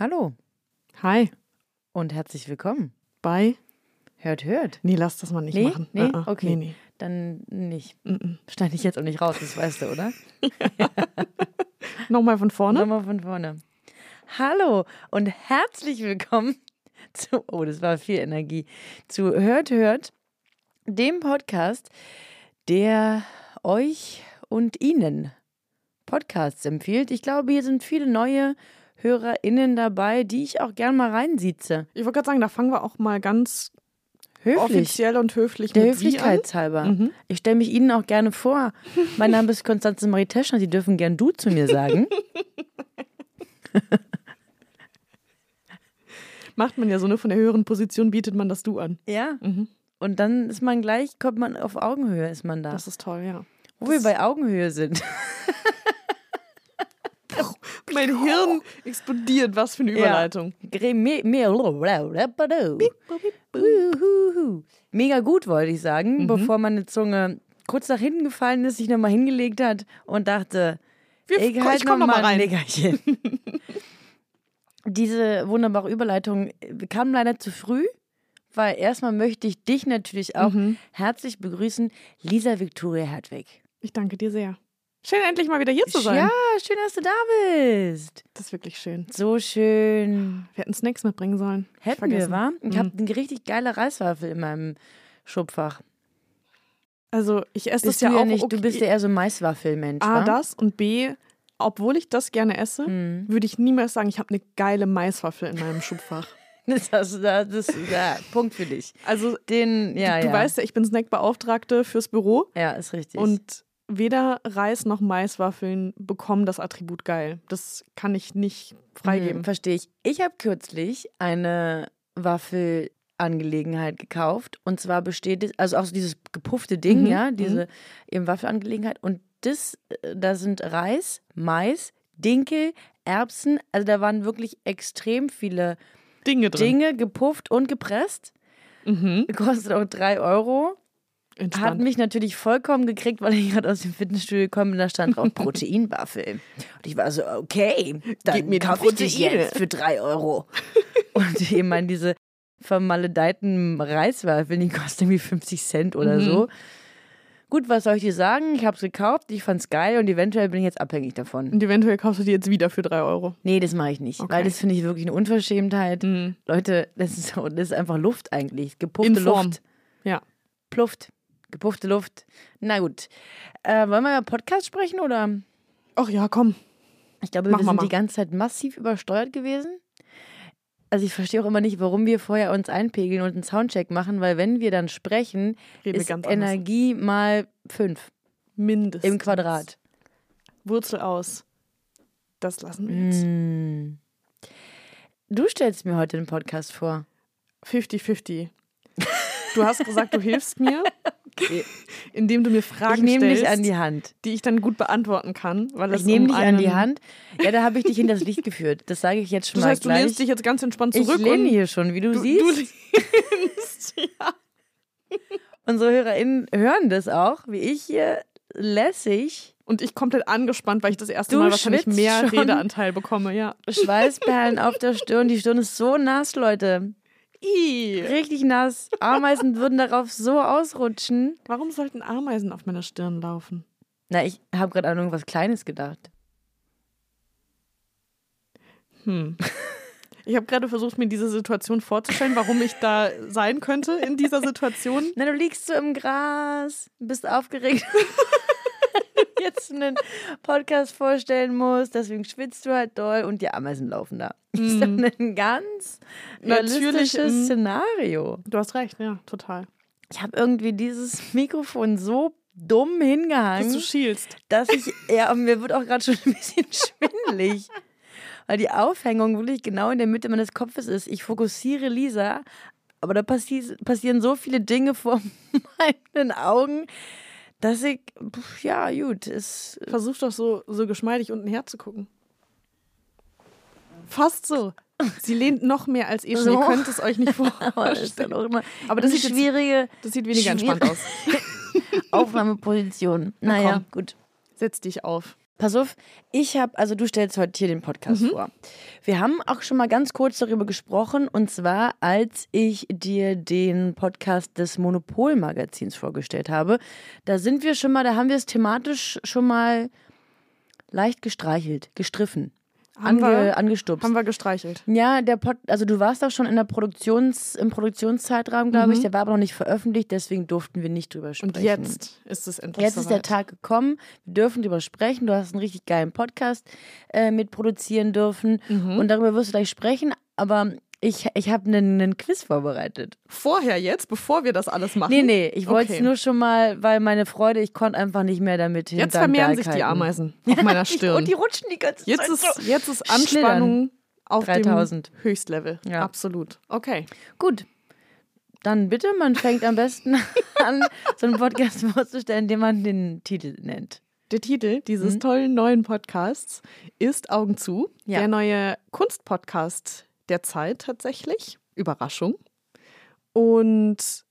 Hallo Hi. und herzlich willkommen. Bei? Hört, hört. Nee, lass das mal nicht Nee? machen. Nee? Ah, ah. Okay. Nee, nee. Dann nicht. Mm Schneide ich jetzt auch nicht raus, das weißt du, oder? Nochmal von vorne. Nochmal von vorne. Hallo und herzlich willkommen zu, oh, das war viel Energie, zu Hört, hört, dem Podcast, der euch und Ihnen Podcasts empfiehlt. Ich glaube, hier sind viele neue HörerInnen dabei, die ich auch gern mal reinsitze. Ich wollte gerade sagen, da fangen wir auch mal ganz Höflich. offiziell und höflich Der mit. Höflichkeitshalber. Mhm. Ich stelle mich Ihnen auch gerne vor. Mein Name ist Konstanze Marie Teschner. Sie dürfen gern du zu mir sagen. Macht man ja so, ne? Von der höheren Position bietet man das Du an. Ja. Mhm. Und dann ist man gleich, kommt man auf Augenhöhe, ist man da. Das ist toll, ja. Wo wir bei Augenhöhe sind. Mein Hirn explodiert. Was für eine Überleitung. Mega gut, wollte ich sagen, bevor meine Zunge kurz nach hinten gefallen ist, sich nochmal hingelegt hat und dachte, Wir, ich ich halt komm noch mal ein rein. Nickerchen. Diese wunderbare Überleitung kam leider zu früh, weil erstmal möchte ich dich natürlich auch Mhm. herzlich begrüßen, Lisa Victoria Hertwig. Ich danke dir sehr. Schön, endlich mal wieder hier zu sein. Ja, schön, dass du da bist. Das ist wirklich schön. So schön. Wir hätten Snacks mitbringen sollen. Hätten wir, wa? Ich Mhm. habe eine richtig geile Reiswaffel in meinem Schubfach. Also, ich esse Bist das ja du ja auch. nicht, okay. du bist ja eher so ein Maiswaffelmensch, A, wa? das und B, obwohl ich das gerne esse, Hm. würde ich niemals sagen, ich habe eine geile Maiswaffel in meinem Schubfach. Das, hast du da- das, ja, Punkt für dich. Also, Den, ja, du ja. weißt ja, ich bin Snackbeauftragte fürs Büro Ja, ist richtig. und weder Reis noch Maiswaffeln bekommen das Attribut geil. Das kann ich nicht freigeben. Hm, Verstehe ich. Ich habe kürzlich eine Waffelangelegenheit gekauft. Und zwar besteht es, also auch so dieses gepuffte Ding, Mhm, ja, diese eben Waffelangelegenheit. Und das, äh, da sind Reis, Mais, Dinkel, Erbsen. Also da waren wirklich extrem viele Dinge drin. Dinge gepufft und gepresst. Mhm. Kostet auch drei Euro. Hat Entspannt. mich natürlich vollkommen gekriegt, weil ich gerade aus dem Fitnessstudio gekommen bin, da stand drauf Proteinwaffel. Und ich war so, okay, dann Gib mir die kaufe ich dich Proteine. jetzt für drei Euro. Und ich meine, diese vermaledeiten Reiswaffeln, die kosten irgendwie 50 Cent oder Mhm. so. Gut, was soll ich dir sagen? Ich habe es gekauft, ich fand's geil und eventuell bin ich jetzt abhängig davon. Und eventuell kaufst du die jetzt wieder für drei Euro. Nee, das mache ich nicht, Okay. weil das finde ich wirklich eine Unverschämtheit. Mhm. Leute, das ist, so- das ist einfach Luft eigentlich. Form. Luft. Ja. Plufft. Gepuffte Luft. Na gut. Äh, wollen wir über Podcast sprechen oder? Ach ja, komm. Ich glaube, Mach wir mal sind mal. die ganze Zeit massiv übersteuert gewesen. Also ich verstehe auch immer nicht, warum wir vorher uns einpegeln und einen Soundcheck machen, weil wenn wir dann sprechen, Reden ist ganz anders. Energie mal fünf Mindestens. im Quadrat. Wurzel aus. Das lassen wir jetzt. Mm. Du stellst mir heute den Podcast vor. 50-50. Du hast gesagt, du hilfst mir, indem du mir Ich Fragen nehme stellst, dich an die Hand. die ich dann gut beantworten kann. Weil es Ich nehme um dich an die Hand. Ja, da habe ich dich in das Licht geführt. Das sage ich jetzt schon Das mal heißt, du gleich. lehnst dich jetzt ganz entspannt ich zurück lehne und hier schon, wie du, du, siehst. du lehnst, ja. Unsere HörerInnen hören das auch, wie ich hier lässig Und ich komplett angespannt, weil ich das erste Du Mal wahrscheinlich mehr. Redeanteil bekomme, ja. Schweißperlen auf der Stirn. Die Stirn ist so nass, Leute. I. Richtig nass. Ameisen würden darauf so ausrutschen. Warum sollten Ameisen auf meiner Stirn laufen? Na, ich habe gerade an irgendwas Kleines gedacht. Hm. Ich habe gerade versucht, mir diese Situation vorzustellen, warum ich da sein könnte in dieser Situation. Na, du liegst so im Gras, bist aufgeregt. Jetzt einen Podcast vorstellen musst, deswegen schwitzt du halt doll und die Ameisen laufen da. Das ist dann ein ganz Natürlich, realistisches mm. Szenario. Du hast recht, ja, total. Ich habe irgendwie dieses Mikrofon so dumm Dass hingehangen, du schielst. dass ich, ja, und mir wird auch gerade schon ein bisschen schwindelig. weil die Aufhängung wirklich genau in der Mitte meines Kopfes ist. Ich fokussiere Lisa, aber da passi passieren so viele Dinge vor meinen Augen, dass ich, pf, ja, gut, ist. Versuch doch so, so geschmeidig unten herzugucken. Fast so. Sie lehnt noch mehr als eh schon. So. Ihr könnt es euch nicht Aber das ist vorstellen. auch immer Aber das sieht jetzt- schwierige Das sieht weniger entspannt aus. Aufnahmeposition. Naja, komm. gut. Setz dich auf. Pass auf, ich habe, also du stellst heute hier den Podcast vor. Wir haben auch schon mal ganz kurz darüber gesprochen und zwar, als ich dir den Podcast des Monopol-Magazins vorgestellt habe. Da sind wir schon mal, da haben wir es thematisch schon mal leicht gestreichelt, gestriffen, Haben ange, wir- angestupst. Haben wir gestreichelt. Ja, der Pod, also du warst auch schon in der Produktions, im Produktionszeitraum, glaube ich. Der war aber noch nicht veröffentlicht, deswegen durften wir nicht drüber sprechen. Und jetzt ist es endlich Jetzt ist der soweit. Tag gekommen. Wir dürfen drüber sprechen. Du hast einen richtig geilen Podcast äh, mitproduzieren dürfen. Mhm. Und darüber wirst du gleich sprechen. Aber ich, ich habe einen, einen Quiz vorbereitet. Vorher jetzt, bevor wir das alles machen? Nee, nee, ich wollte es Okay. nur schon mal, weil meine Freude, ich konnte einfach nicht mehr damit Jetzt hinterm vermehren sich die. Ameisen auf meiner Stirn. Und die rutschen die ganze Jetzt Zeit ist, so. jetzt ist Schlittern. Anspannung auf 3000. dem Höchstlevel. Ja. Absolut. Okay. Gut. Dann bitte, man fängt am besten an, so einen Podcast vorzustellen, den man den Titel nennt. Der Titel dieses tollen neuen Podcasts ist Augen zu. Ja. Der neue Kunstpodcast der Zeit tatsächlich. Überraschung. Und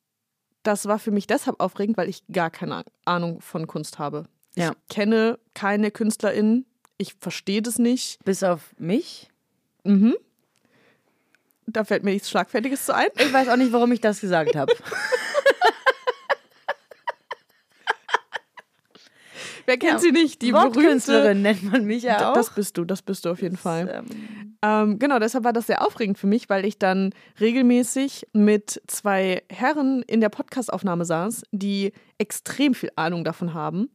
das war für mich deshalb aufregend, weil ich gar keine Ahnung von Kunst habe. Ja. Ich kenne keine KünstlerInnen. Ich verstehe das nicht. Bis auf mich. Mhm. Da fällt mir nichts Schlagfertiges zu ein. Ich weiß auch nicht, warum ich das gesagt habe. Wer kennt sie nicht? Die berühmte. Wortkünstlerin nennt man mich ja auch. Das bist du, das bist du auf jeden Fall. Ähm, Ähm, genau, deshalb war das sehr aufregend für mich, weil ich dann regelmäßig mit zwei Herren in der Podcastaufnahme saß, die extrem viel Ahnung davon haben.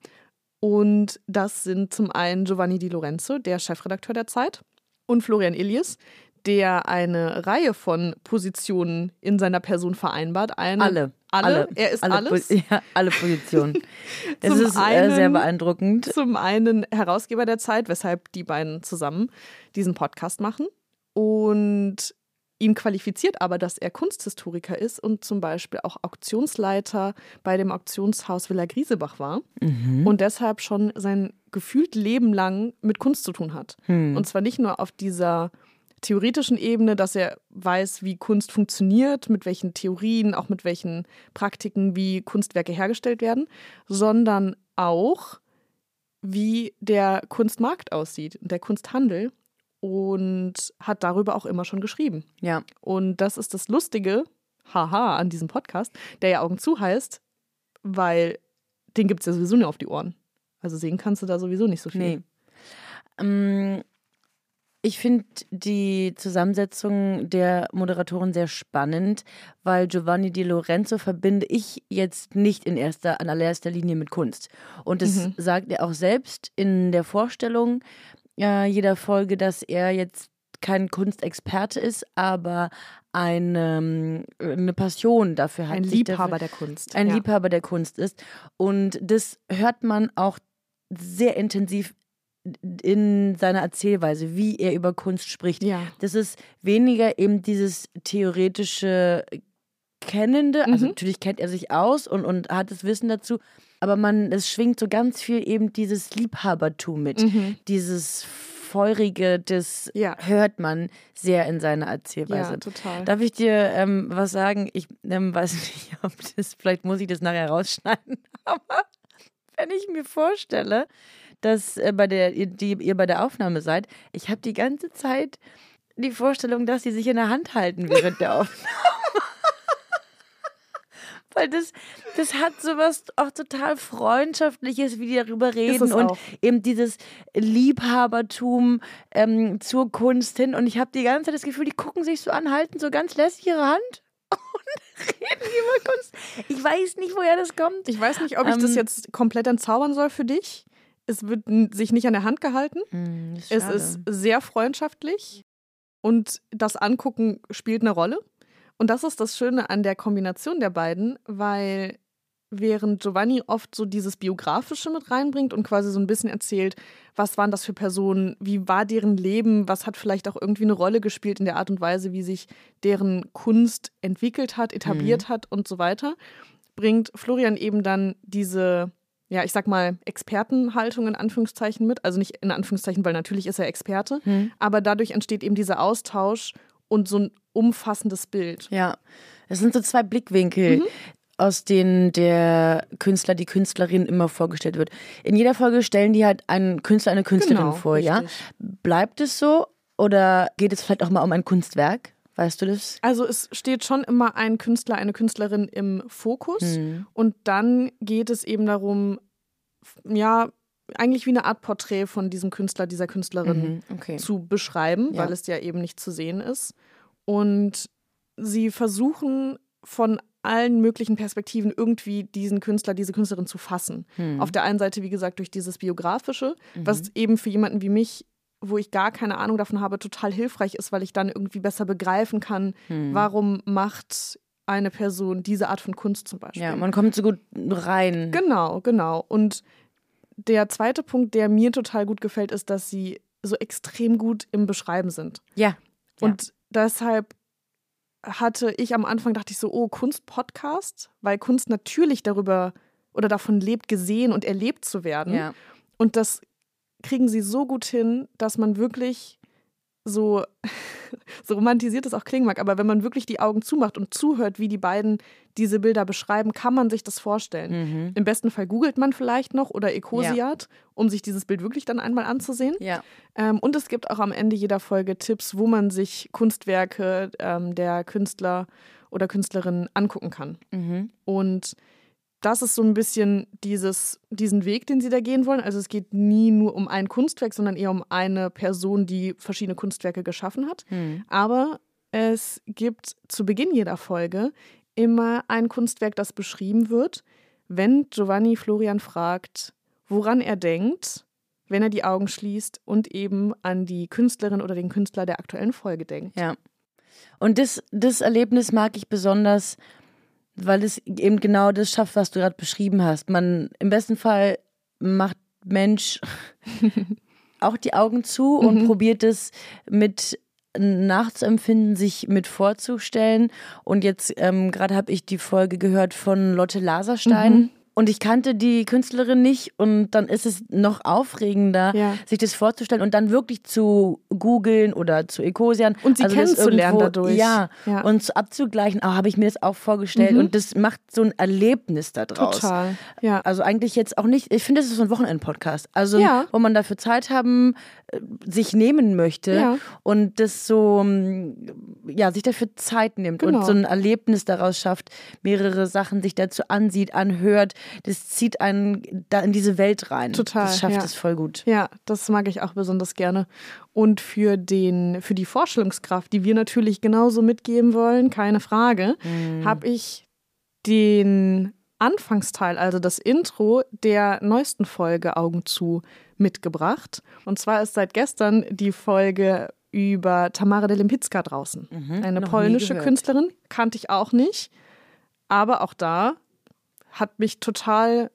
Und das sind zum einen Giovanni Di Lorenzo, der Chefredakteur der Zeit, und Florian Illies, der eine Reihe von Positionen in seiner Person vereinbart. Eine, alle. Alle? Er ist alle alles? Ja, alle Positionen. Es ist äh, sehr einen- beeindruckend. Zum einen Herausgeber der Zeit, weshalb die beiden zusammen diesen Podcast machen. Und ihn qualifiziert aber, dass er Kunsthistoriker ist und zum Beispiel auch Auktionsleiter bei dem Auktionshaus Villa Griesebach war Mhm. und deshalb schon sein gefühlt Leben lang mit Kunst zu tun hat. Hm. Und zwar nicht nur auf dieser theoretischen Ebene, dass er weiß, wie Kunst funktioniert, mit welchen Theorien, auch mit welchen Praktiken, wie Kunstwerke hergestellt werden, sondern auch, wie der Kunstmarkt aussieht, der Kunsthandel und hat darüber auch immer schon geschrieben. Ja. Und das ist das Lustige, haha, an diesem Podcast, der ja Augen zu heißt, weil den gibt es ja sowieso nur auf die Ohren. Also sehen kannst du da sowieso nicht so viel. Nee. Ähm, ich finde die Zusammensetzung der Moderatoren sehr spannend, weil Giovanni Di Lorenzo verbinde ich jetzt nicht in erster, an allererster Linie mit Kunst. Und das Mhm. sagt er auch selbst in der Vorstellung äh, jeder Folge, dass er jetzt kein Kunstexperte ist, aber eine, eine Passion dafür hat. Ein sich dafür- Liebhaber der Kunst. ein ja. Liebhaber der Kunst ist. Und das hört man auch sehr intensiv in seiner Erzählweise, wie er über Kunst spricht. Ja. Das ist weniger eben dieses theoretische Kennende. Also Mhm. natürlich kennt er sich aus und, und hat das Wissen dazu. Aber man, es schwingt so ganz viel eben dieses Liebhabertum mit. Mhm. Dieses Feurige, das Ja. hört man sehr in seiner Erzählweise. Ja, total. Darf ich dir ähm, was sagen? Ich ähm, weiß nicht, ob das, vielleicht muss ich das nachher rausschneiden, aber wenn ich mir vorstelle, dass äh, bei der, ihr, die, ihr bei der Aufnahme seid, ich habe die ganze Zeit die Vorstellung, dass sie sich in der Hand halten während der Aufnahme. Weil das, das hat sowas auch total Freundschaftliches, wie die darüber reden und auch. eben dieses Liebhabertum ähm, zur Kunst hin. Und ich habe die ganze Zeit das Gefühl, die gucken sich so an, halten so ganz lässig ihre Hand und reden über Kunst. Ich weiß nicht, woher das kommt. Ich weiß nicht, ob ich das Ähm, jetzt komplett entzaubern soll für dich. Es wird sich nicht an der Hand gehalten. Hm, ist Es ist sehr freundschaftlich und das Angucken spielt eine Rolle. Und das ist das Schöne an der Kombination der beiden, weil während Giovanni oft so dieses Biografische mit reinbringt und quasi so ein bisschen erzählt, was waren das für Personen, wie war deren Leben, was hat vielleicht auch irgendwie eine Rolle gespielt in der Art und Weise, wie sich deren Kunst entwickelt hat, etabliert mhm. hat und so weiter, bringt Florian eben dann diese ja, ich sag mal, Expertenhaltung in Anführungszeichen mit. Also nicht in Anführungszeichen, weil natürlich ist er Experte, hm. aber dadurch entsteht eben dieser Austausch und so ein umfassendes Bild. Ja, es sind so zwei Blickwinkel. Mhm aus denen der Künstler, die Künstlerin immer vorgestellt wird. In jeder Folge stellen die halt einen Künstler, eine Künstlerin genau, vor, richtig. ja? Bleibt es so oder geht es vielleicht auch mal um ein Kunstwerk? Weißt du das? Also es steht schon immer ein Künstler, eine Künstlerin im Fokus hm. und dann geht es eben darum, ja, eigentlich wie eine Art Porträt von diesem Künstler, dieser Künstlerin mhm, okay. zu beschreiben, ja. weil es ja eben nicht zu sehen ist. Und sie versuchen von allen möglichen Perspektiven irgendwie diesen Künstler, diese Künstlerin zu fassen. Hm. Auf der einen Seite, wie gesagt, durch dieses Biografische, mhm. was eben für jemanden wie mich, wo ich gar keine Ahnung davon habe, total hilfreich ist, weil ich dann irgendwie besser begreifen kann, hm. warum macht eine Person diese Art von Kunst zum Beispiel. Ja, man kommt so gut rein. Genau, genau. Und der zweite Punkt, der mir total gut gefällt, ist, dass sie so extrem gut im Beschreiben sind. Ja. Und ja. deshalb hatte ich am Anfang, dachte ich so, oh, Kunst-Podcast, weil Kunst natürlich darüber oder davon lebt, gesehen und erlebt zu werden. Ja. Und das kriegen sie so gut hin, dass man wirklich so, so romantisiert es auch klingen mag, aber wenn man wirklich die Augen zumacht und zuhört, wie die beiden diese Bilder beschreiben, kann man sich das vorstellen. Mhm. Im besten Fall googelt man vielleicht noch oder Ecosiat, ja. um sich dieses Bild wirklich dann einmal anzusehen. Ja. Ähm, und es gibt auch am Ende jeder Folge Tipps, wo man sich Kunstwerke ähm, der Künstler oder Künstlerin angucken kann. Mhm. Und das ist so ein bisschen dieses, diesen Weg, den sie da gehen wollen. Also es geht nie nur um ein Kunstwerk, sondern eher um eine Person, die verschiedene Kunstwerke geschaffen hat. Hm. Aber es gibt zu Beginn jeder Folge immer ein Kunstwerk, das beschrieben wird, wenn Giovanni Florian fragt, woran er denkt, wenn er die Augen schließt und eben an die Künstlerin oder den Künstler der aktuellen Folge denkt. Ja. Und das, das Erlebnis mag ich besonders, weil es eben genau das schafft, was du gerade beschrieben hast. Man im besten Fall macht Mensch auch die Augen zu und mhm. probiert es mit nachzuempfinden, sich mit vorzustellen. Und jetzt ähm, gerade habe ich die Folge gehört von Lotte Laserstein. Mhm und ich kannte die Künstlerin nicht und dann ist es noch aufregender, ja. sich das vorzustellen und dann wirklich zu googeln oder zu Ecosian. Und sie also kennenzulernen dadurch. Ja, ja, und abzugleichen, oh, habe ich mir das auch vorgestellt mhm. und das macht so ein Erlebnis da draus. Total, ja. Also eigentlich jetzt auch nicht, ich finde, das ist so ein Wochenend-Podcast, also ja. wo man dafür Zeit haben, äh, sich nehmen möchte und das so, mm, ja, sich dafür Zeit nimmt genau. und so ein Erlebnis daraus schafft, mehrere Sachen sich dazu ansieht, anhört, das zieht einen da in diese Welt rein. Total. Das schafft ja. es voll gut. Ja, das mag ich auch besonders gerne. Und für, den, für die Vorstellungskraft, die wir natürlich genauso mitgeben wollen, keine Frage, mhm. habe ich den Anfangsteil, also das Intro der neuesten Folge Augen zu mitgebracht. Und zwar ist seit gestern die Folge über Tamara de Lempicka draußen. Mhm, Eine polnische Künstlerin, kannte ich auch nicht. Aber auch da hat mich total,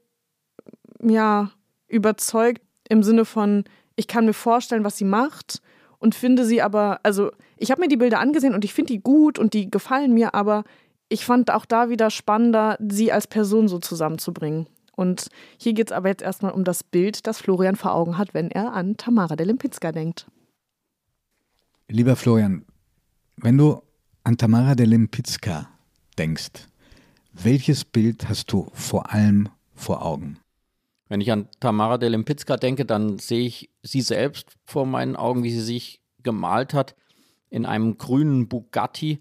ja, überzeugt im Sinne von, ich kann mir vorstellen, was sie macht und finde sie aber, also ich habe mir die Bilder angesehen und ich finde die gut und die gefallen mir, aber ich fand auch da wieder spannender, sie als Person so zusammenzubringen. Und hier geht es aber jetzt erstmal um das Bild, das Florian vor Augen hat, wenn er an Tamara de Lempicka denkt. Lieber Florian, wenn du an Tamara de Lempicka denkst, welches Bild hast du vor allem vor Augen? Wenn ich an Tamara de Lempicka denke, dann sehe ich sie selbst vor meinen Augen, wie sie sich gemalt hat in einem grünen Bugatti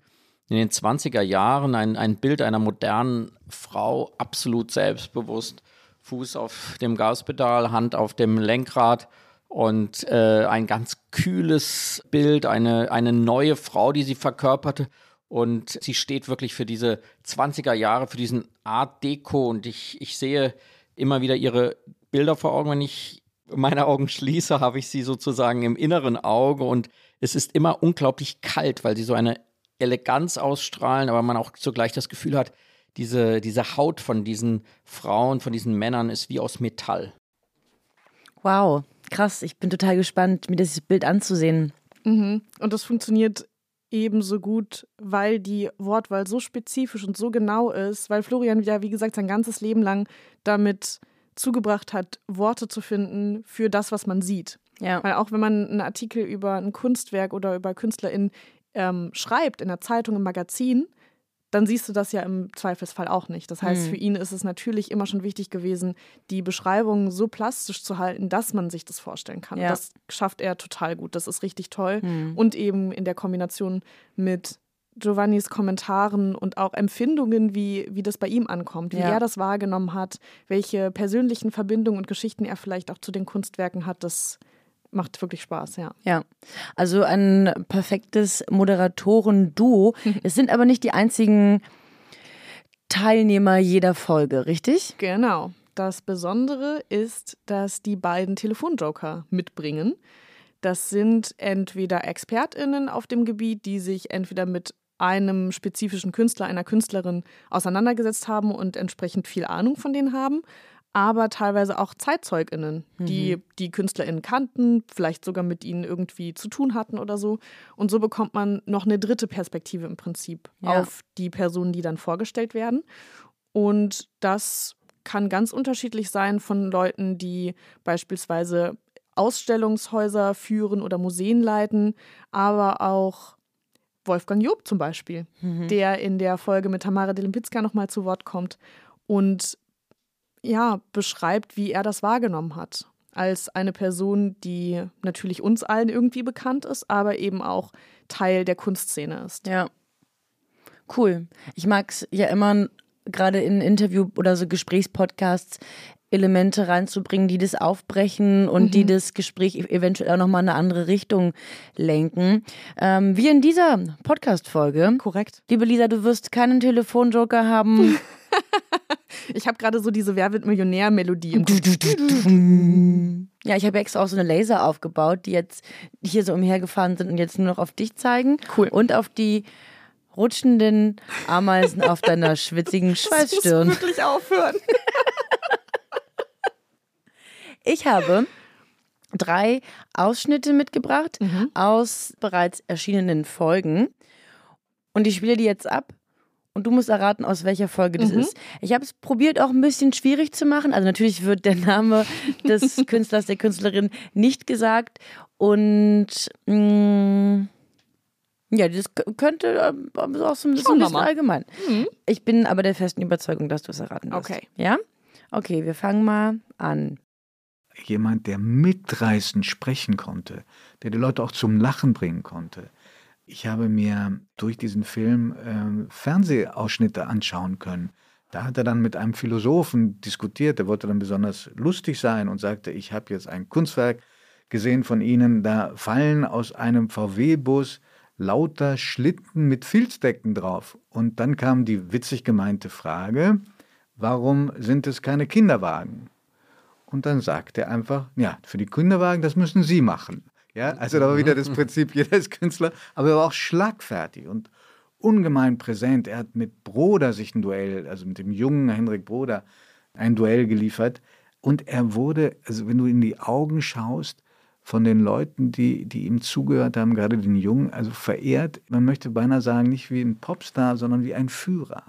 in den 20er Jahren. Ein, ein Bild einer modernen Frau, absolut selbstbewusst, Fuß auf dem Gaspedal, Hand auf dem Lenkrad und äh, ein ganz kühles Bild, eine, eine neue Frau, die sie verkörperte. Und sie steht wirklich für diese 20er Jahre, für diesen Art Deco. Und ich, ich sehe immer wieder ihre Bilder vor Augen. Wenn ich meine Augen schließe, habe ich sie sozusagen im inneren Auge. Und es ist immer unglaublich kalt, weil sie so eine Eleganz ausstrahlen, aber man auch zugleich das Gefühl hat, diese, diese Haut von diesen Frauen, von diesen Männern ist wie aus Metall. Wow, krass. Ich bin total gespannt, mir dieses Bild anzusehen. Mhm. Und das funktioniert ebenso gut, weil die Wortwahl so spezifisch und so genau ist, weil Florian ja, wie gesagt, sein ganzes Leben lang damit zugebracht hat, Worte zu finden für das, was man sieht. Ja. Weil auch wenn man einen Artikel über ein Kunstwerk oder über KünstlerInnen ähm, schreibt, in der Zeitung, im Magazin, dann siehst du das ja im Zweifelsfall auch nicht. Das heißt, Mhm. für ihn ist es natürlich immer schon wichtig gewesen, die Beschreibung so plastisch zu halten, dass man sich das vorstellen kann. Ja. Das schafft er total gut. Das ist richtig toll. Mhm. Und eben in der Kombination mit Giovannis Kommentaren und auch Empfindungen, wie, wie das bei ihm ankommt, wie Ja. er das wahrgenommen hat, welche persönlichen Verbindungen und Geschichten er vielleicht auch zu den Kunstwerken hat, das macht wirklich Spaß, ja. Ja, also ein perfektes Moderatoren-Duo. Es sind aber nicht die einzigen Teilnehmer jeder Folge, richtig? Genau. Das Besondere ist, dass die beiden Telefonjoker mitbringen. Das sind entweder ExpertInnen auf dem Gebiet, die sich entweder mit einem spezifischen Künstler, einer Künstlerin auseinandergesetzt haben und entsprechend viel Ahnung von denen haben, aber teilweise auch ZeitzeugInnen, die die KünstlerInnen kannten, vielleicht sogar mit ihnen irgendwie zu tun hatten oder so. Und so bekommt man noch eine dritte Perspektive im Prinzip Ja. auf die Personen, die dann vorgestellt werden. Und das kann ganz unterschiedlich sein von Leuten, die beispielsweise Ausstellungshäuser führen oder Museen leiten, aber auch Wolfgang Job zum Beispiel, der in der Folge mit Tamara Delimpicka nochmal zu Wort kommt und ja, beschreibt, wie er das wahrgenommen hat. Als eine Person, die natürlich uns allen irgendwie bekannt ist, aber eben auch Teil der Kunstszene ist. Ja. Cool. Ich mag es ja immer, gerade in Interview- oder so Gesprächspodcasts, Elemente reinzubringen, die das aufbrechen und die das Gespräch e- eventuell auch nochmal in eine andere Richtung lenken. Ähm, wie in dieser Podcast-Folge. Korrekt. Liebe Lisa, du wirst keinen Telefonjoker haben. Ich habe gerade so diese Wer wird Millionär-Melodie. Ja, ich habe extra auch so eine Laser aufgebaut, die jetzt hier so umhergefahren sind und jetzt nur noch auf dich zeigen. Cool. Und auf die rutschenden Ameisen auf deiner schwitzigen Das muss Schweißstirn. wirklich aufhören. Ich habe drei Ausschnitte mitgebracht Mhm. aus bereits erschienenen Folgen. Und ich spiele die jetzt ab. Und du musst erraten, aus welcher Folge das Mhm. ist. Ich habe es probiert, auch ein bisschen schwierig zu machen. Also natürlich wird der Name des Künstlers, der Künstlerin nicht gesagt. Und mh, ja, das könnte ähm, auch so, ein bisschen allgemein. Ich bin aber der festen Überzeugung, dass du es erraten wirst. Okay. Ja? Okay, wir fangen mal an. Jemand, der mitreißend sprechen konnte, der die Leute auch zum Lachen bringen konnte. Ich habe mir durch diesen Film ähm, Fernsehausschnitte anschauen können. Da hat er dann mit einem Philosophen diskutiert, der wollte dann besonders lustig sein und sagte, ich habe jetzt ein Kunstwerk gesehen von Ihnen, da fallen aus einem VW-Bus lauter Schlitten mit Filzdecken drauf. Und dann kam die witzig gemeinte Frage, warum sind es keine Kinderwagen? Und dann sagt er einfach, ja, für die Kinderwagen, das müssen Sie machen. Ja, also da war wieder das Prinzip, jeder ist Künstler, aber er war auch schlagfertig und ungemein präsent. Er hat mit Broder sich ein Duell, also mit dem jungen Henrik Broder, ein Duell geliefert. Und er wurde, also wenn du in die Augen schaust, von den Leuten, die, die ihm zugehört haben, gerade den Jungen, also verehrt, man möchte beinahe sagen, nicht wie ein Popstar, sondern wie ein Führer.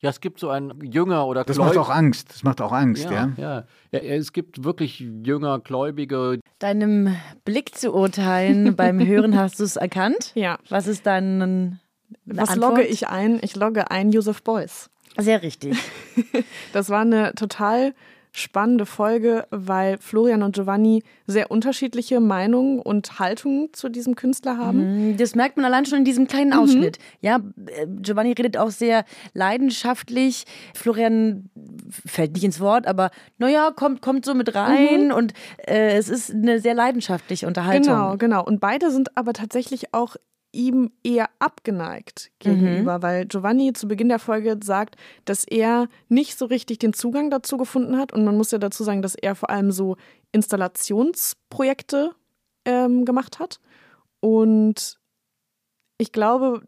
Ja, es gibt so einen Jünger oder Das Gläub- macht auch Angst, das macht auch Angst, ja. ja, ja. ja. Es gibt wirklich Jünger, Gläubige, Deinem Blick zu urteilen, beim Hören hast du es erkannt. Ja. Was ist dein Was Antwort? logge ich ein? Ich logge ein Joseph Beuys. Sehr richtig. Das war eine total spannende Folge, weil Florian und Giovanni sehr unterschiedliche Meinungen und Haltungen zu diesem Künstler haben. Das merkt man allein schon in diesem kleinen Ausschnitt. Ja, äh, Giovanni redet auch sehr leidenschaftlich. Florian fällt nicht ins Wort, aber naja, kommt, kommt so mit rein und äh, es ist eine sehr leidenschaftliche Unterhaltung. Genau, genau. Und beide sind aber tatsächlich auch ihm eher abgeneigt gegenüber, weil Giovanni zu Beginn der Folge sagt, dass er nicht so richtig den Zugang dazu gefunden hat. Und man muss ja dazu sagen, dass er vor allem so Installationsprojekte ähm, gemacht hat. Und ich glaube,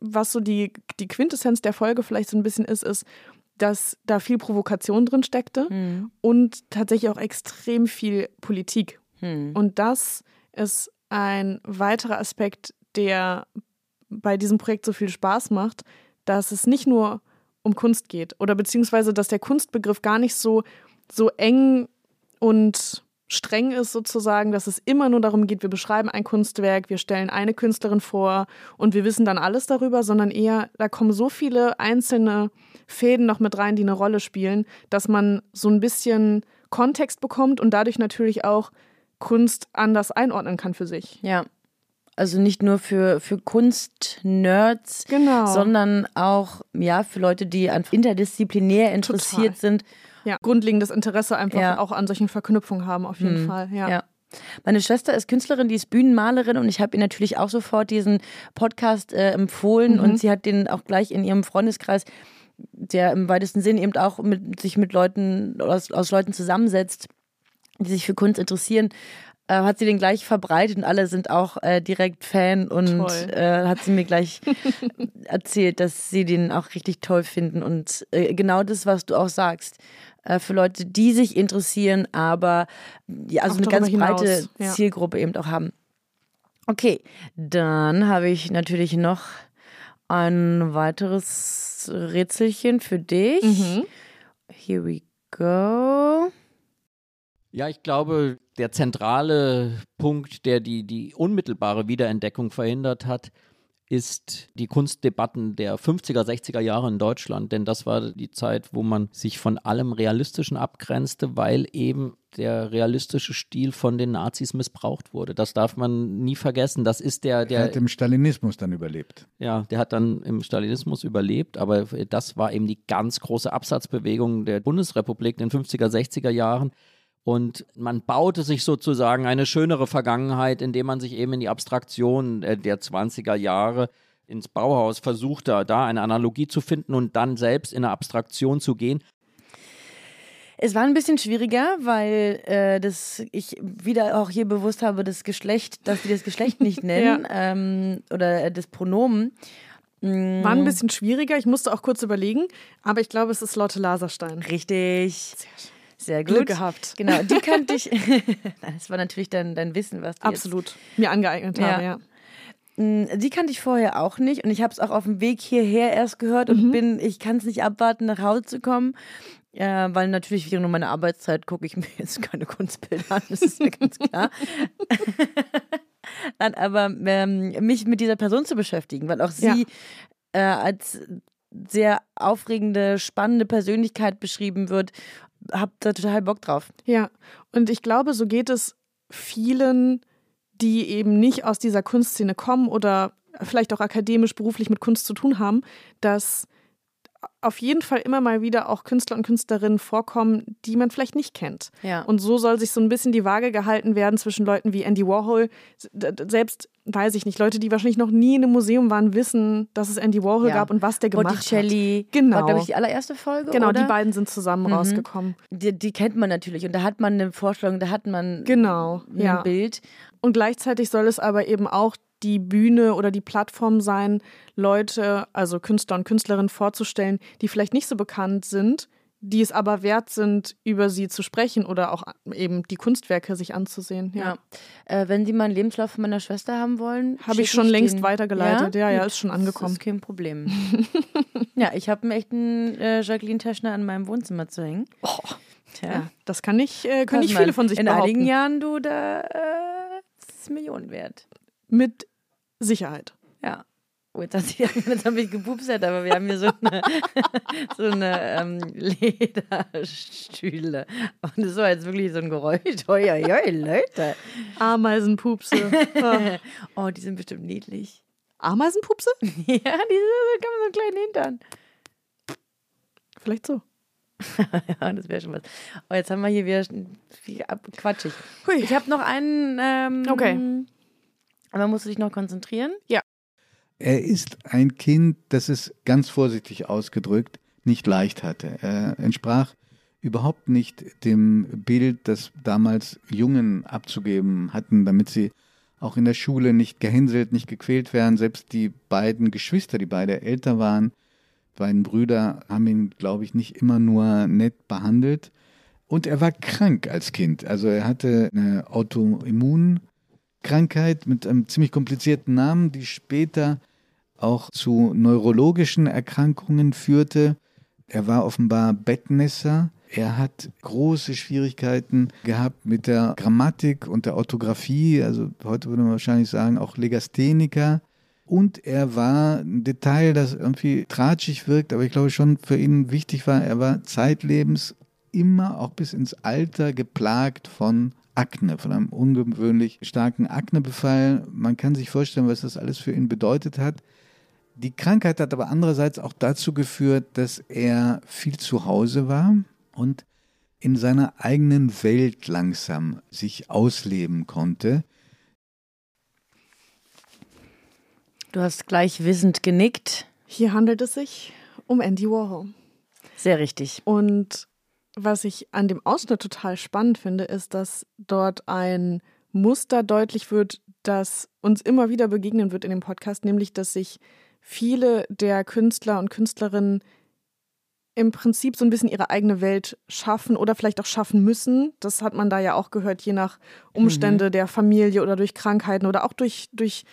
was so die, die Quintessenz der Folge vielleicht so ein bisschen ist, ist, dass da viel Provokation drin steckte Hm. und tatsächlich auch extrem viel Politik. Hm. Und das ist ein weiterer Aspekt, der bei diesem Projekt so viel Spaß macht, dass es nicht nur um Kunst geht oder beziehungsweise, dass der Kunstbegriff gar nicht so, so eng und streng ist sozusagen, dass es immer nur darum geht, wir beschreiben ein Kunstwerk, wir stellen eine Künstlerin vor und wir wissen dann alles darüber, sondern eher, da kommen so viele einzelne Fäden noch mit rein, die eine Rolle spielen, dass man so ein bisschen Kontext bekommt und dadurch natürlich auch Kunst anders einordnen kann für sich. Ja. Also nicht nur für, für Kunst-Nerds, Genau. sondern auch ja, für Leute, die einfach interdisziplinär interessiert Total. sind. ja, grundlegendes Interesse einfach Ja. auch an solchen Verknüpfungen haben, auf jeden Hm, Fall. Ja. Ja. Meine Schwester ist Künstlerin, die ist Bühnenmalerin und ich habe ihr natürlich auch sofort diesen Podcast äh, empfohlen Mhm. und sie hat den auch gleich in ihrem Freundeskreis, der im weitesten Sinn eben auch mit, sich mit Leuten aus, aus Leuten zusammensetzt, die sich für Kunst interessieren, äh, hat sie den gleich verbreitet und alle sind auch äh, direkt Fan und äh, hat sie mir gleich erzählt, dass sie den auch richtig toll finden und äh, genau das, was du auch sagst. Äh, für Leute, die sich interessieren, aber ja, also Auch eine ganz darüber breite hinaus, ja. Zielgruppe eben auch haben. Okay, dann habe ich natürlich noch ein weiteres Rätselchen für dich. Mhm. Here we go. Ja, ich glaube, der zentrale Punkt, der die, die unmittelbare Wiederentdeckung verhindert hat, ist die Kunstdebatten der 50er, 60er Jahre in Deutschland. Denn das war die Zeit, wo man sich von allem Realistischen abgrenzte, weil eben der realistische Stil von den Nazis missbraucht wurde. Das darf man nie vergessen. Das ist der, Er der, hat im Stalinismus dann überlebt. ja, der hat dann im Stalinismus überlebt, aber das war eben die ganz große Absatzbewegung der Bundesrepublik in den 50er, 60er Jahren. Und man baute sich sozusagen eine schönere Vergangenheit, indem man sich eben in die Abstraktion äh, der 20er Jahre ins Bauhaus versuchte, da eine Analogie zu finden und dann selbst in eine Abstraktion zu gehen. Es war ein bisschen schwieriger, weil äh, das ich wieder auch hier bewusst habe, das Geschlecht, dass die das Geschlecht nicht nennen ähm, oder äh, das Pronomen. Mm, War ein bisschen schwieriger, ich musste auch kurz überlegen, aber ich glaube, es ist Lotte Laserstein. Richtig. Sehr gut. Glück gehabt. Genau, die kannte ich. das war natürlich dein, dein Wissen, was du Absolut. Mir angeeignet Ja. habe, ja. Mm, die kannte ich vorher auch nicht und ich habe es auch auf dem Weg hierher erst gehört Mhm. und bin, ich kann es nicht abwarten, nach Hause zu kommen. Äh, weil natürlich während meiner Arbeitszeit gucke ich mir jetzt keine Kunstbilder an, das ist ja ganz klar. Nein, aber ähm, mich mit dieser Person zu beschäftigen, weil auch sie Ja. äh, als sehr aufregende, spannende Persönlichkeit beschrieben wird, hab da total Bock drauf. Ja, und ich glaube, so geht es vielen, die eben nicht aus dieser Kunstszene kommen oder vielleicht auch akademisch, beruflich mit Kunst zu tun haben, dass auf jeden Fall immer mal wieder auch Künstler und Künstlerinnen vorkommen, die man vielleicht nicht kennt. Ja. Und so soll sich so ein bisschen die Waage gehalten werden zwischen Leuten wie Andy Warhol. Selbst, weiß ich nicht, Leute, die wahrscheinlich noch nie in einem Museum waren, wissen, dass es Andy Warhol Ja. gab und was der gemacht hat. Genau. war, glaube ich, die allererste Folge. Genau, oder? die beiden sind zusammen Mhm. rausgekommen. Die, die kennt man natürlich und da hat man eine Vorstellung, da hat man Genau, ein ja. Bild. Und gleichzeitig soll es aber eben auch die Bühne oder die Plattform sein, Leute, also Künstler und Künstlerinnen vorzustellen, die vielleicht nicht so bekannt sind, die es aber wert sind, über sie zu sprechen oder auch eben die Kunstwerke sich anzusehen. Ja. Ja. Äh, wenn Sie mal einen Lebenslauf von meiner Schwester haben wollen, Habe ich schon längst den. weitergeleitet. Ja, ja, Gut. ist schon Das angekommen. ist kein Problem. ja, ich habe einen echten äh, Jacqueline Teschner an meinem Wohnzimmer zu hängen. Oh, Tja. ja, das kann nicht, äh, können nicht viele von sich In behaupten. einigen Jahren, du, da äh, das ist Millionen wert. Mit Sicherheit. Ja. Oh, jetzt, hat sie, jetzt habe ich gepupsert, aber wir haben hier so eine, so eine ähm, Lederstühle. Und das war jetzt wirklich so ein Geräusch. Oi, oi, oi, Leute. Ameisenpupse. Oh, die sind bestimmt niedlich. Ameisenpupse? Ja, kann man so einen kleinen Hintern. Vielleicht so. Ja, das wäre schon was. Oh, jetzt haben wir hier wieder viel quatschig. Hui. Ich habe noch einen. Ähm, Okay. Aber musst du dich noch konzentrieren? Er ist ein Kind, das es ganz vorsichtig ausgedrückt nicht leicht hatte. Er entsprach überhaupt nicht dem Bild, das damals Jungen abzugeben hatten, damit sie auch in der Schule nicht gehänselt, nicht gequält werden. Selbst die beiden Geschwister, die beide älter waren, beiden Brüder, haben ihn, glaube ich, nicht immer nur nett behandelt. Und er war krank als Kind. Also er hatte eine Autoimmunkrankheit mit einem ziemlich komplizierten Namen, die später auch zu neurologischen Erkrankungen führte. Er war offenbar Bettnässer. Er hat große Schwierigkeiten gehabt mit der Grammatik und der Orthographie. Also heute würde man wahrscheinlich sagen, auch Legastheniker. Und er war ein Detail, das irgendwie tratschig wirkt, aber ich glaube schon für ihn wichtig war, er war zeitlebens immer auch bis ins Alter geplagt von Akne, von einem ungewöhnlich starken Aknebefall. Man kann sich vorstellen, was das alles für ihn bedeutet hat. Die Krankheit hat aber andererseits auch dazu geführt, dass er viel zu Hause war und in seiner eigenen Welt langsam sich ausleben konnte. Du hast gleich wissend genickt. Hier handelt es sich um Andy Warhol. Sehr richtig. Und was ich an dem Ausschnitt total spannend finde, ist, dass dort ein Muster deutlich wird, das uns immer wieder begegnen wird in dem Podcast, nämlich dass sich viele der Künstler und Künstlerinnen im Prinzip so ein bisschen ihre eigene Welt schaffen oder vielleicht auch schaffen müssen. Das hat man da ja auch gehört, je nach Umstände mhm. der Familie oder durch Krankheiten oder auch durch, durch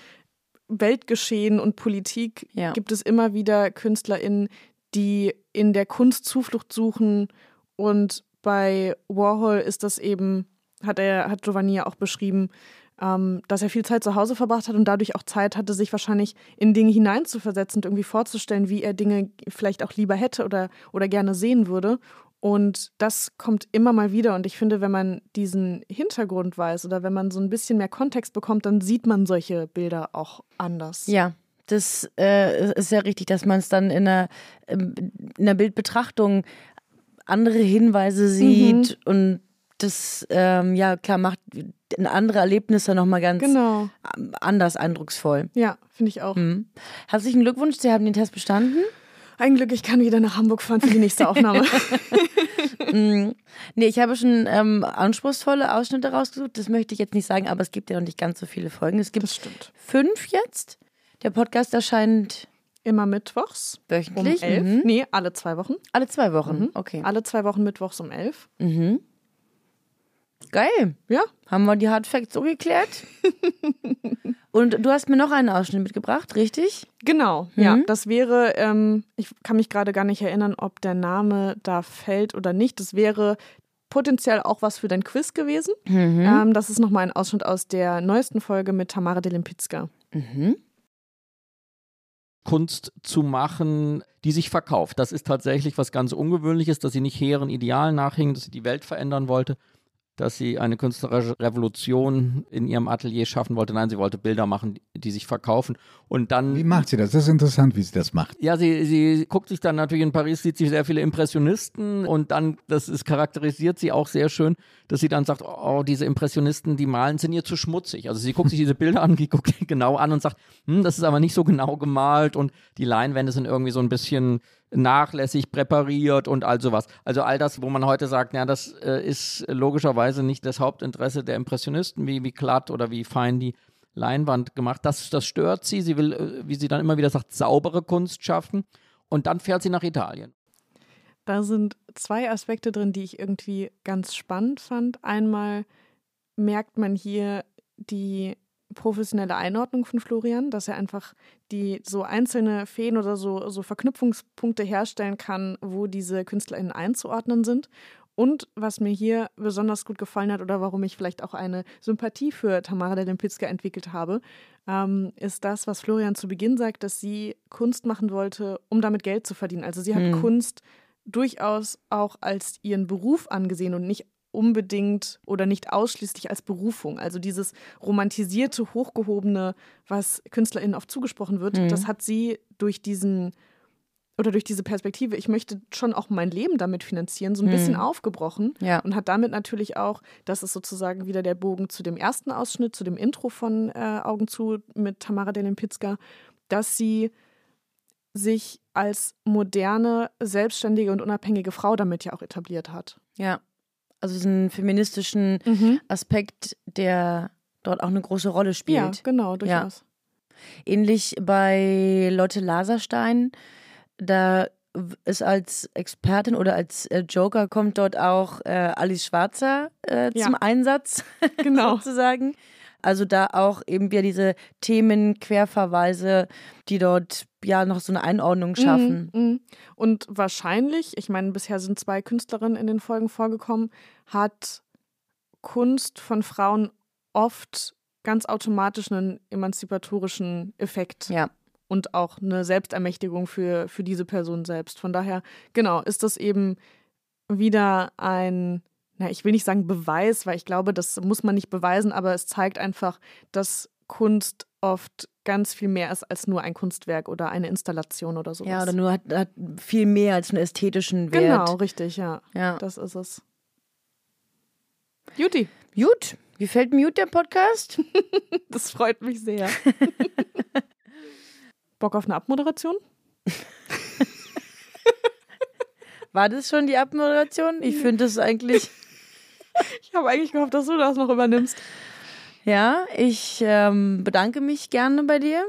Weltgeschehen und Politik ja. gibt es immer wieder KünstlerInnen, die in der Kunst Zuflucht suchen. Und bei Warhol ist das eben, hat er, hat Giovanni ja auch beschrieben, ähm, dass er viel Zeit zu Hause verbracht hat und dadurch auch Zeit hatte, sich wahrscheinlich in Dinge hineinzuversetzen und irgendwie vorzustellen, wie er Dinge vielleicht auch lieber hätte oder, oder gerne sehen würde. Und das kommt immer mal wieder. Und ich finde, wenn man diesen Hintergrund weiß oder wenn man so ein bisschen mehr Kontext bekommt, dann sieht man solche Bilder auch anders. Ja, das äh, ist ja richtig, dass man es dann in der, ähm, in der Bildbetrachtung andere Hinweise sieht mhm. und das, ähm, ja, klar, macht andere Erlebnisse nochmal ganz genau. anders eindrucksvoll. Ja, finde ich auch. Mhm. Herzlichen Glückwunsch, Sie haben den Test bestanden. Ein Glück, ich kann wieder nach Hamburg fahren für die nächste Aufnahme. mm. Nee, ich habe schon ähm, anspruchsvolle Ausschnitte rausgesucht. Das möchte ich jetzt nicht sagen, aber es gibt ja noch nicht ganz so viele Folgen. Es gibt fünf jetzt. Der Podcast erscheint immer mittwochs. Wöchentlich? Um elf. Mhm. Nee, alle zwei Wochen. Alle zwei Wochen, mhm. okay. Alle zwei Wochen mittwochs um elf. Mhm. Geil. Ja. Haben wir die Hard Facts so geklärt? Und du hast mir noch einen Ausschnitt mitgebracht, richtig? Genau, mhm. ja. Das wäre, ähm, ich kann mich gerade gar nicht erinnern, ob der Name da fällt oder nicht. Das wäre potenziell auch was für dein Quiz gewesen. Mhm. Ähm, das ist nochmal ein Ausschnitt aus der neuesten Folge mit Tamara Delimpizka. Mhm. Kunst zu machen, die sich verkauft. Das ist tatsächlich was ganz Ungewöhnliches, dass sie nicht hehren Idealen nachhing, dass sie die Welt verändern wollte, dass sie eine künstlerische Revolution in ihrem Atelier schaffen wollte. Nein, sie wollte Bilder machen, die sich verkaufen. Und dann. Wie macht sie das? Das ist interessant, wie sie das macht. Ja, sie, sie guckt sich dann natürlich in Paris, sieht sie sehr viele Impressionisten und dann, das ist charakterisiert sie auch sehr schön, dass sie dann sagt, oh, diese Impressionisten, die malen, sind ihr zu schmutzig. Also sie guckt sich diese Bilder an, die guckt genau an und sagt, hm, das ist aber nicht so genau gemalt und die Leinwände sind irgendwie so ein bisschen nachlässig präpariert und all sowas. Also all das, wo man heute sagt, ja, das äh, ist logischerweise nicht das Hauptinteresse der Impressionisten, wie, wie glatt oder wie fein die Leinwand gemacht. Das, das stört sie. Sie will, äh, wie sie dann immer wieder sagt, saubere Kunst schaffen. Und dann fährt sie nach Italien. Da sind zwei Aspekte drin, die ich irgendwie ganz spannend fand. Einmal merkt man hier die professionelle Einordnung von Florian, dass er einfach die so einzelne Feen oder so, so Verknüpfungspunkte herstellen kann, wo diese KünstlerInnen einzuordnen sind. Und was mir hier besonders gut gefallen hat oder warum ich vielleicht auch eine Sympathie für Tamara der Lempicka entwickelt habe, ähm, ist das, was Florian zu Beginn sagt, dass sie Kunst machen wollte, um damit Geld zu verdienen. Also sie hat mhm. Kunst durchaus auch als ihren Beruf angesehen und nicht unbedingt oder nicht ausschließlich als Berufung. Also dieses romantisierte, hochgehobene, was KünstlerInnen oft zugesprochen wird, mhm. das hat sie durch diesen oder durch diese Perspektive, ich möchte schon auch mein Leben damit finanzieren, so ein mhm. bisschen aufgebrochen ja. und hat damit natürlich auch, das ist sozusagen wieder der Bogen zu dem ersten Ausschnitt, zu dem Intro von äh, Augen zu mit Tamara Delimpitzka, dass sie sich als moderne, selbstständige und unabhängige Frau damit ja auch etabliert hat. Ja, also diesen feministischen mhm. Aspekt der dort auch eine große Rolle spielt. Ja, genau, durchaus. Ähnlich bei Lotte Laserstein, da ist als Expertin oder als äh, Joker kommt dort auch äh, Alice Schwarzer äh, Ja. zum Einsatz, Genau. sozusagen. Also da auch eben wieder diese Themen, Querverweise, die dort ja noch so eine Einordnung schaffen. Mhm, mhm. Und wahrscheinlich, ich meine, bisher sind zwei Künstlerinnen in den Folgen vorgekommen, hat Kunst von Frauen oft ganz automatisch einen emanzipatorischen Effekt Ja. und auch eine Selbstermächtigung für, für diese Person selbst. Von daher, genau, ist das eben wieder ein, na, ich will nicht sagen Beweis, weil ich glaube, das muss man nicht beweisen, aber es zeigt einfach, dass Kunst oft ganz viel mehr ist als nur ein Kunstwerk oder eine Installation oder sowas. Ja, oder nur hat, hat viel mehr als einen ästhetischen Wert. Genau, richtig, ja. Ja. Das ist es. Juti, Gut, gefällt mir gut der Podcast? das freut mich sehr. Bock auf eine Abmoderation? War das schon die Abmoderation? Ich finde das eigentlich. Ich habe eigentlich gehofft, dass du das noch übernimmst. Ja, ich ähm, bedanke mich gerne bei dir,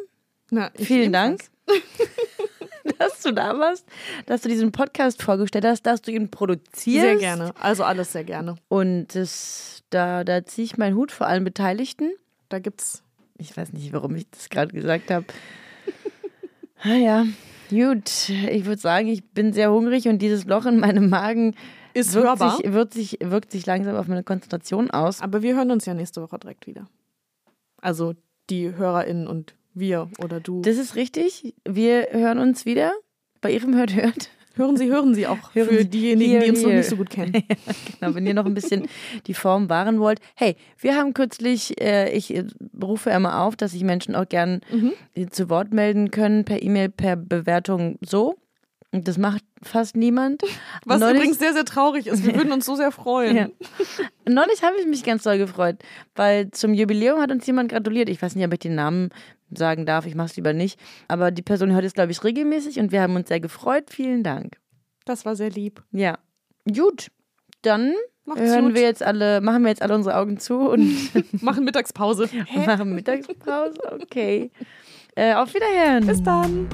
Na, Vielen ebenfalls. dass du da warst, dass du diesen Podcast vorgestellt hast, dass du ihn produzierst. Sehr gerne. Also alles sehr gerne. Und das, da, da ziehe ich meinen Hut vor allen Beteiligten. Da gibt's. Ich weiß nicht, warum ich das gerade gesagt habe. ah ja, gut. Ich würde sagen, ich bin sehr hungrig und dieses Loch in meinem Magen Ist wirkt hörbar. sich, wirkt, sich, wirkt sich langsam auf meine Konzentration aus. Aber wir hören uns ja nächste Woche direkt wieder. Also die HörerInnen und wir oder du. Das ist richtig. Wir hören uns wieder bei Ihrem Hört Hört. hören Sie, hören Sie auch Hören für Sie. diejenigen, die uns noch hier. nicht so gut kennen. Genau, wenn ihr noch ein bisschen die Form wahren wollt. Hey, wir haben kürzlich, äh, ich äh, rufe immer auf, dass sich Menschen auch gern Mhm. zu Wort melden können, per E-Mail, per Bewertung so. Das macht fast niemand. Was Neulich- übrigens sehr, sehr traurig ist. Wir würden uns so sehr freuen. Ja. Neulich habe ich mich ganz doll gefreut, weil zum Jubiläum hat uns jemand gratuliert. Ich weiß nicht, ob ich den Namen sagen darf, ich mache es lieber nicht. Aber die Person hört es, glaube ich, regelmäßig und wir haben uns sehr gefreut. Vielen Dank. Das war sehr lieb. Ja. Gut, dann Macht's hören gut. wir jetzt alle, machen wir jetzt alle unsere Augen zu und Machen Mittagspause. machen Mittagspause. Okay. Äh, auf Wiederhören. Bis dann.